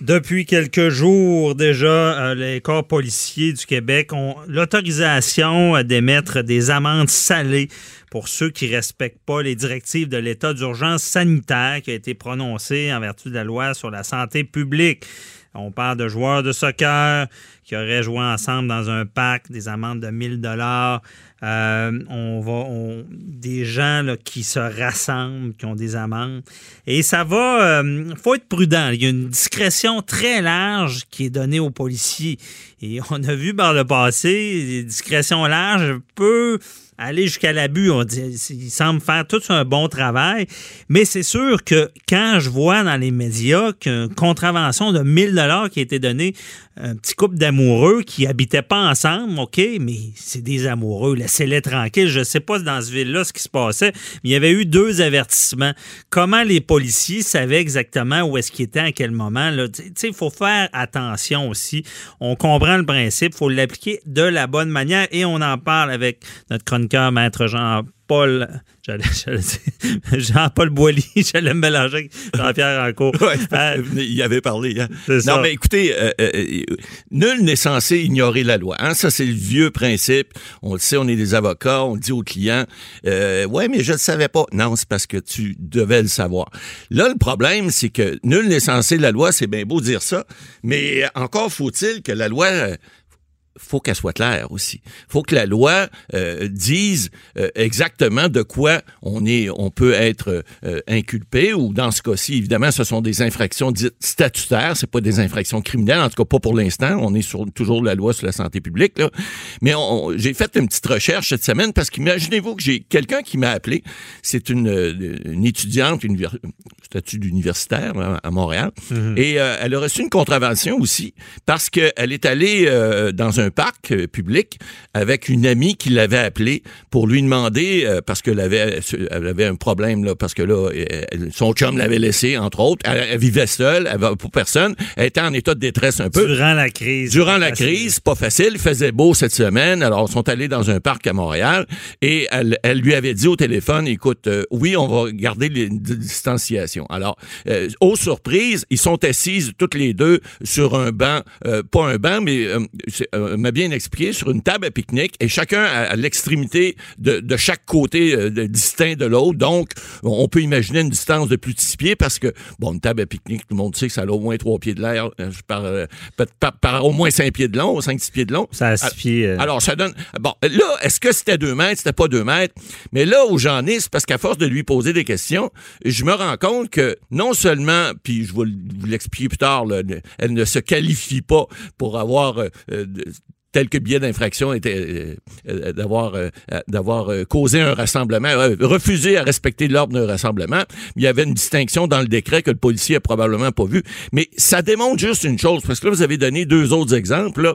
Depuis quelques jours déjà, euh, les corps policiers du Québec ont l'autorisation d'émettre des amendes salées pour ceux qui ne respectent pas les directives de l'état d'urgence sanitaire qui a été prononcé en vertu de la loi sur la santé publique. On parle de joueurs de soccer qui auraient joué ensemble dans un parc, des amendes de 1000 dollars. Euh, on va, des gens qui se rassemblent, qui ont des amendes. Et ça va, il euh, faut être prudent. Il y a une discrétion très large qui est donnée aux policiers. Et on a vu par le passé, des discrétions larges peuvent aller jusqu'à l'abus. On dit, il semble faire tout un bon travail. Mais c'est sûr que quand je vois dans les médias qu'une contravention de 1000 dollars qui a été donnée un petit couple d'amoureux qui habitaient pas ensemble, OK, mais c'est des amoureux, laissez-les tranquilles. Je sais pas dans ce ville-là ce qui se passait, mais il y avait eu deux avertissements. Comment les policiers savaient exactement où est-ce qu'ils étaient à quel moment? Il faut faire attention aussi. On comprend le principe, il faut l'appliquer de la bonne manière et on en parle avec notre chroniqueur, Maître Jean Paul, Jean-Paul Boilly, j'allais me mélanger avec Jean-Pierre Rancourt. Euh, il avait parlé. Hein? Non, mais écoutez, euh, euh, nul n'est censé ignorer la loi. Hein? Ça, c'est le vieux principe. On le sait, on est des avocats, on dit aux clients, ouais, mais je ne savais pas. Non, c'est parce que tu devais le savoir. Là, le problème, c'est que nul n'est censé la loi, c'est bien beau dire ça, mais encore faut-il que la loi faut qu'elle soit claire aussi. faut que la loi euh, dise euh, exactement de quoi on est, on peut être euh, inculpé ou dans ce cas-ci, évidemment, ce sont des infractions dites statutaires, c'est pas des infractions criminelles, en tout cas pas pour l'instant. On est sur toujours la loi sur la santé publique. Là. Mais j'ai fait une petite recherche cette semaine parce qu'imaginez-vous que j'ai quelqu'un qui m'a appelé. C'est une, une étudiante, une statut d'universitaire à Montréal, mm-hmm. et elle a reçu une contravention aussi parce qu'elle est allée dans un parc euh, public avec une amie qui l'avait appelé pour lui demander, euh, parce qu'elle avait, elle avait un problème, là, parce que là, son chum l'avait laissé, entre autres. Elle, vivait seule, elle avait pour personne. Elle était en état de détresse un peu. Durant la crise. Durant la crise, pas facile. Il faisait beau cette semaine. Alors, ils sont allés dans un parc à Montréal et elle, elle lui avait dit au téléphone, écoute, euh, oui, on va garder les distanciation. Alors, aux surprises, ils sont assises toutes les deux sur un banc, pas un banc, mais m'a bien expliqué, sur une table à pique-nique et chacun à, l'extrémité de, de, chaque côté euh, distinct de l'autre. Donc, on peut imaginer une distance de plus de six pieds parce que, bon, une table à pique-nique, tout le monde sait que ça a au moins trois pieds de l'air euh, par, euh, par, par, au moins cinq pieds de long, cinq, six pieds de long. Ça a six pieds. Alors, ça donne... Bon, là, est-ce que c'était deux mètres? C'était pas deux mètres? Mais là où j'en ai, c'est parce qu'à force de lui poser des questions, je me rends compte que non seulement, puis je vais vous l'expliquer plus tard, elle ne se qualifie pas pour avoir quelques biais d'infraction était euh, euh, d'avoir euh, d'avoir causé un rassemblement, refusé à respecter l'ordre d'un rassemblement. Il y avait une distinction dans le décret que le policier a probablement pas vu. Mais ça démontre juste une chose, parce que là, vous avez donné deux autres exemples.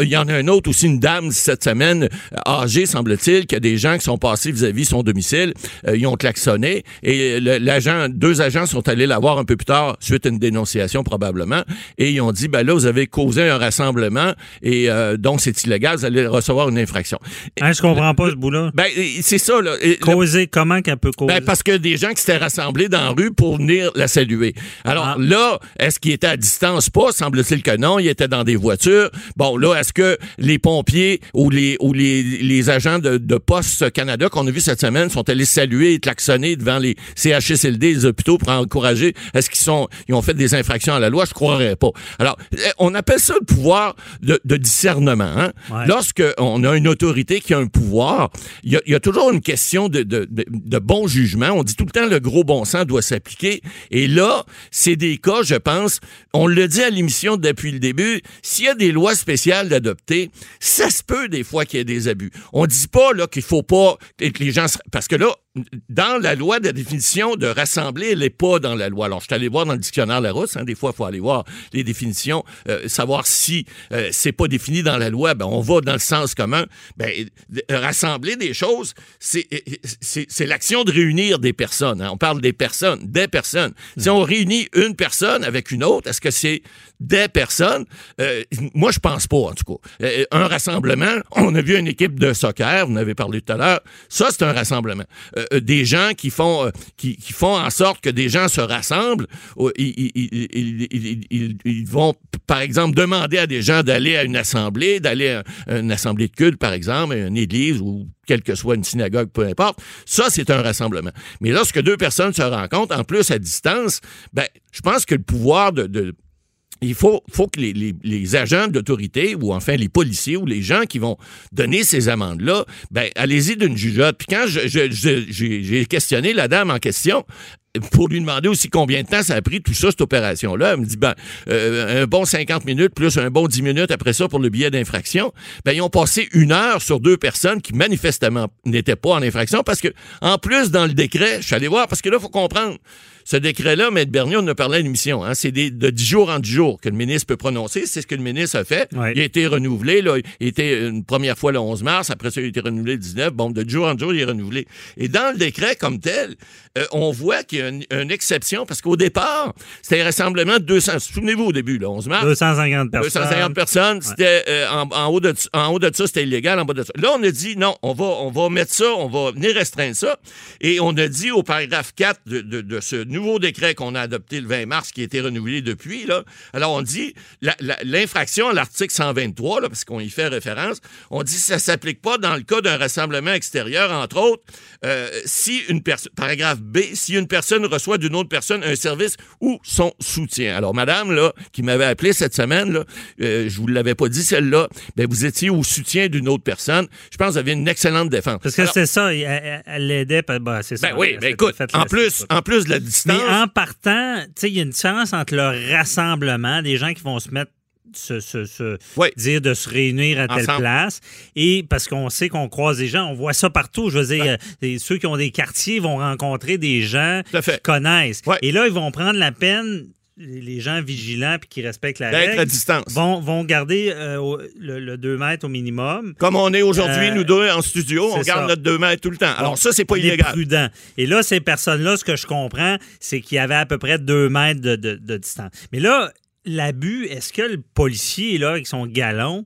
Il y en a un autre aussi, une dame cette semaine, âgée, semble-t-il, qui a des gens qui sont passés vis-à-vis son domicile. ils ont klaxonné et l'agent, deux agents sont allés la voir un peu plus tard, suite à une dénonciation probablement, et ils ont dit, ben là, vous avez causé un rassemblement et donc c'est illégal, vous allez recevoir une infraction. Hein, je comprends pas ce bout-là. Ben, c'est ça, là. Causer, comment qu'elle peut causer? Ben, parce que des gens qui s'étaient rassemblés dans la rue pour venir la saluer. Alors ah. là, est-ce qu'il était à distance? Pas, semble-t-il que non. Il était dans des voitures. Bon, là, est-ce que les pompiers ou les, ou les, les agents de, de Poste Canada qu'on a vu cette semaine sont allés saluer et klaxonner devant les CHSLD, les hôpitaux pour encourager? Est-ce qu'ils sont, ils ont fait des infractions à la loi? Je croirais pas. Alors, eh, on appelle ça le pouvoir de, de discernement. Hein? Lorsqu'on a une autorité qui a un pouvoir, il y, a, toujours une question de, de, bon jugement. On dit tout le temps le gros bon sens doit s'appliquer. Et là, c'est des cas, je pense, on le dit à l'émission depuis le début, s'il y a des lois spéciales d'adopter, ça se peut des fois qu'il y ait des abus. On dit pas là qu'il faut pas que les gens parce que là dans la loi de la définition de rassembler, elle n'est pas dans la loi. Alors, je suis allé voir dans le dictionnaire Larousse, hein, des fois, il faut aller voir les définitions, euh, savoir si euh, c'est pas défini dans la loi, ben, on va dans le sens commun. Ben, rassembler des choses, c'est l'action de réunir des personnes. Hein. On parle des personnes, des personnes. Si on réunit une personne avec une autre, est-ce que c'est des personnes? Euh, moi, je pense pas, en tout cas. Euh, un rassemblement, on a vu une équipe de soccer, vous en avez parlé tout à l'heure, ça, c'est un rassemblement des gens qui font, qui, font en sorte que des gens se rassemblent. Ils, ils, vont, par exemple, demander à des gens d'aller à une assemblée, d'aller à une assemblée de culte, par exemple, une église ou quelle que soit une synagogue, peu importe. Ça, c'est un rassemblement. Mais lorsque deux personnes se rencontrent, en plus à distance, ben, je pense que le pouvoir de, il faut, faut que les, les, agents d'autorité ou enfin les policiers ou les gens qui vont donner ces amendes-là, ben, allez-y d'une jugeote. Puis quand j'ai questionné la dame en question, pour lui demander aussi combien de temps ça a pris tout ça, cette opération-là. Elle me dit, ben, euh, un bon 50 minutes plus un bon 10 minutes après ça pour le billet d'infraction. Ben, ils ont passé une heure sur deux personnes qui manifestement n'étaient pas en infraction parce que, en plus, dans le décret, je suis allé voir parce que là, il faut comprendre. Ce décret-là, M. Bernier, on a parlé à l'émission, hein, c'est de 10 jours en 10 jours que le ministre peut prononcer. C'est ce que le ministre a fait. Il a été renouvelé. Là, il était une première fois le 11 mars. Après ça, il a été renouvelé le 19. Bon, de 10 jours en 10 jours, il est renouvelé. Et dans le décret comme tel, euh, on voit qu'il y a une, exception parce qu'au départ, c'était un rassemblement de 200. Souvenez-vous au début, le 11 mars. 250 personnes. 250 personnes. C'était euh, en, haut de, en haut de ça, c'était illégal. En bas de ça. Là, on a dit non, on va, on va mettre ça, on va venir restreindre ça. Et on a dit au paragraphe 4 de, de, de ce nouveau décret qu'on a adopté le 20 mars, qui a été renouvelé depuis, là, alors on dit l'infraction à l'article 123, là, parce qu'on y fait référence, on dit que ça ne s'applique pas dans le cas d'un rassemblement extérieur, entre autres, euh, si une personne, paragraphe B, si une personne reçoit d'une autre personne un service ou son soutien. Alors, madame, là, qui m'avait appelé cette semaine, là, euh, je vous l'avais pas dit celle-là, ben, vous étiez au soutien d'une autre personne. Je pense que vous avez une excellente défense. Parce que c'est ça, elle l'aidait, ben, c'est ça. Ben oui, ben écoute, en plus, en plus de la distance. Mais en partant, tu sais, il y a une différence entre le rassemblement, des gens qui vont se mettre se, dire de se réunir à telle place. Et parce qu'on sait qu'on croise des gens, on voit ça partout. Je veux dire, euh, ceux qui ont des quartiers vont rencontrer des gens qui connaissent. Et là, ils vont prendre la peine les gens vigilants puis qui respectent la règle à distance. Vont, vont garder euh, le, 2 mètres au minimum. Comme on est aujourd'hui, euh, nous deux en studio, on garde notre 2 mètres tout le temps. Alors ça, c'est pas illégal. prudent. Et là, ces personnes-là, ce que je comprends, c'est qu'il y avait à peu près 2 mètres de, de distance. Mais là, l'abus, est-ce que le policier, là, avec son galon,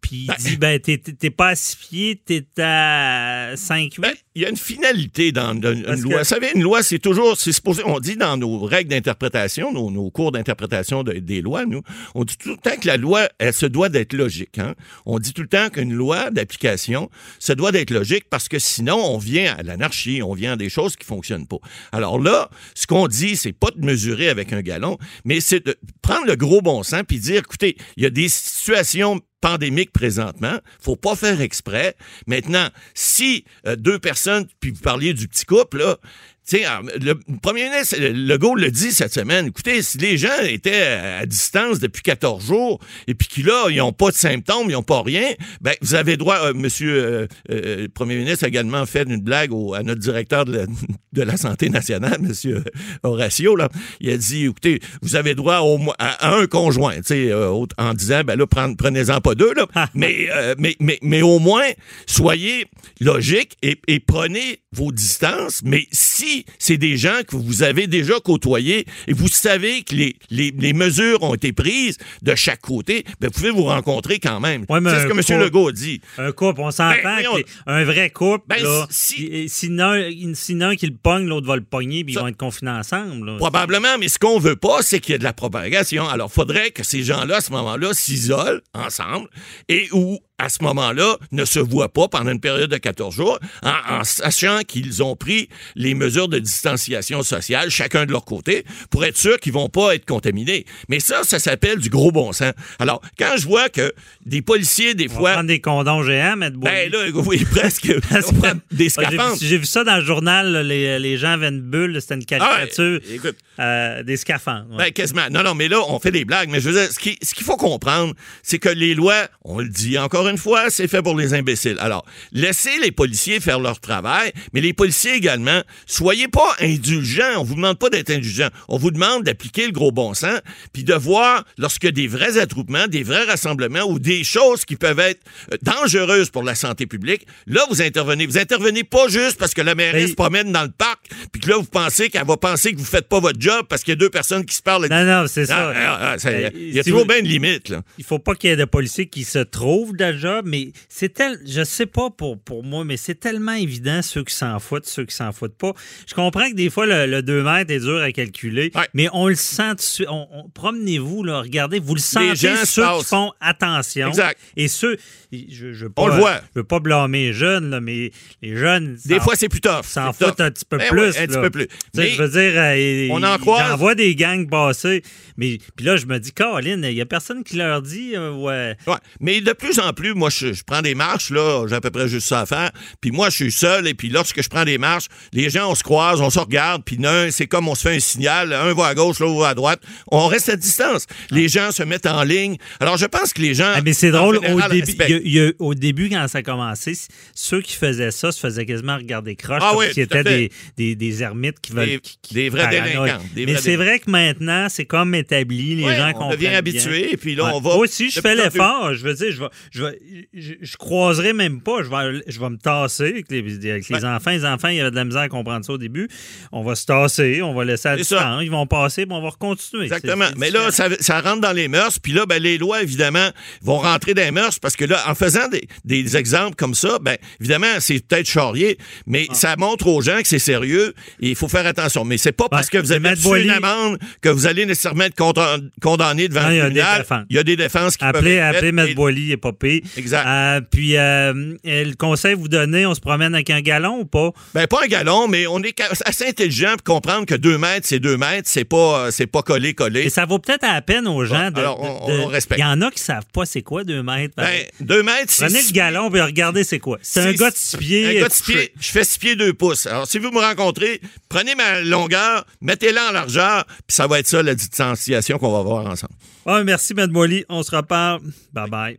puis il ben, dit ben t'es pas à 6 pieds, t'es à 5 ben, Il y a une finalité dans, une loi. Vous savez, une loi, c'est toujours, c'est supposé, on dit dans nos règles d'interprétation, nos, cours d'interprétation des lois, nous, on dit tout le temps que la loi, elle se doit d'être logique. Hein? On dit tout le temps qu'une loi d'application se doit d'être logique parce que sinon, on vient à l'anarchie, on vient à des choses qui fonctionnent pas. Alors là, ce qu'on dit, c'est pas de mesurer avec un galon, mais c'est de prendre le gros bon sens puis dire, écoutez, il y a des situations pandémique présentement. Faut pas faire exprès. Maintenant, si euh, deux personnes, puis vous parliez du petit couple, là, sais, le premier ministre Legault le dit cette semaine. Écoutez, si les gens étaient à distance depuis 14 jours et puis qu'ils là, ils n'ont pas de symptômes, ils n'ont pas rien, ben vous avez droit. Euh, monsieur euh, euh, le premier ministre a également fait une blague à notre directeur de la, santé nationale, monsieur Horacio. Là, il a dit, écoutez, vous avez droit au, à, un conjoint, tu en disant, ben là, prenez-en pas deux là, mais, mais, mais, mais au moins soyez logique et, et prenez vos distances. Mais si c'est des gens que vous avez déjà côtoyés et vous savez que les, les, mesures ont été prises de chaque côté, ben, vous pouvez vous rencontrer quand même. c'est ce que M. Legault dit. Un couple, on s'entend ben, un vrai couple, ben, si, sinon, qu'il le pogne, l'autre va le pogner, puis ils vont être confinés ensemble. Probablement, mais ce qu'on veut pas, c'est qu'il y ait de la propagation. Alors, il faudrait que ces gens-là, à ce moment-là, s'isolent ensemble et où à ce moment-là, ne se voient pas pendant une période de 14 jours, en, sachant qu'ils ont pris les mesures de distanciation sociale, chacun de leur côté, pour être sûr qu'ils vont pas être contaminés. Mais ça, ça s'appelle du gros bon sens. Alors, quand je vois que des policiers, des fois... prendre des condoms géants, mettre Ben là, oui, presque. des scaphandres. J'ai vu ça dans le journal, les, les, gens avaient une bulle, c'était une ah caricature. euh, des scaphandres. Ben, quasiment. Non, non, mais là, on fait des blagues. Mais je veux dire, ce qu'il ce qu'il faut comprendre, c'est que les lois, on le dit encore une fois, c'est fait pour les imbéciles. Alors, laissez les policiers faire leur travail, mais les policiers également, soyez pas indulgents. On vous demande pas d'être indulgents. On vous demande d'appliquer le gros bon sens, puis de voir lorsque des vrais attroupements, des vrais rassemblements ou des choses qui peuvent être euh, dangereuses pour la santé publique, là, vous intervenez. Vous intervenez pas juste parce que la mairesse se promène dans le parc, puis que là, vous pensez qu'elle va penser que vous faites pas votre job parce qu'il y a deux personnes qui se parlent. Non, non, c'est ça. Ah, ah, ah, il y a toujours bien une limite. Là. Il faut pas qu'il y ait de policiers qui se trouvent job, mais c'est tel, je sais pas pour, pour moi, mais c'est tellement évident ceux qui s'en foutent, ceux qui s'en foutent pas. Je comprends que des fois, le, 2 mètres est dur à calculer, mais on le sent, on, promenez-vous, là, regardez, vous le sentez, ceux qui font attention. Exact. Et ceux, je, je on le voit. Je veux pas blâmer les jeunes, là, mais les jeunes. Des fois, c'est plus tough. S'en foutent un petit peu ben plus. un petit peu plus. Mais je veux dire, euh, on en croise. J'en vois des gangs passer. Mais puis là, je me dis, Caroline, il n'y a personne qui leur dit, euh, ouais. ouais. Mais de plus en plus, moi, je, prends des marches, là, j'ai à peu près juste ça à faire. Puis moi, je suis seul, et puis lorsque je prends des marches, les gens, on se croise, on se regarde, puis c'est comme on se fait un signal, un va à gauche, l'autre va à droite. On reste à distance. Les gens se mettent en ligne. Alors, je pense que les gens. Ah, mais c'est drôle, au, début, au début, quand ça a commencé, ceux qui faisaient ça se faisaient quasiment regarder croche, ah, oui, qui étaient des, des, des, ermites qui veulent. Des, vrais délinquants. mais c'est vrai que maintenant, c'est comme établi, les gens on devient habitué, et puis là, on va. Moi aussi, je fais l'effort. Je veux dire, je, vais, je, vais, je, croiserai même pas. Je vais, je vais me tasser avec les, les enfants. Les enfants, il y avait de la misère à comprendre ça au début. On va se tasser, on va laisser à distance. Ils vont passer, puis on va continuer. Exactement. mais là, ça, ça, rentre dans les mœurs, puis là, ben, les lois, évidemment, vont rentrer dans les mœurs, parce que là, en faisant des, des exemples comme ça, ben, évidemment, c'est peut-être charrier, mais ah. ça montre aux gens que c'est sérieux et il faut faire attention. Mais c'est pas parce que vous avez tué une amende que vous allez nécessairement être condamné devant le tribunal. Il y a des défenses qui appelez, peuvent Appelez M. Boily, et pas Exact. Euh, puis, euh, le conseil vous donnez, on se promène avec un galon ou pas? Ben, pas un galon, mais on est assez intelligent pour comprendre que deux mètres, c'est deux mètres, c'est pas, c'est pas collé, collé. Et ça vaut peut-être à peine aux gens de. Alors, on, respecte. Il y en a qui savent pas c'est quoi deux mètres. Ben, deux mètres, c'est. Prenez le galon et regardez c'est quoi. C'est un gars de six pieds. Un gars de six pieds. Je fais six pieds deux pouces. Alors, si vous me rencontrez, prenez ma longueur, mettez-la en largeur, puis ça va être ça la distanciation qu'on va voir ensemble. Ah, merci, Mme Molly. On se reparle. Bye bye.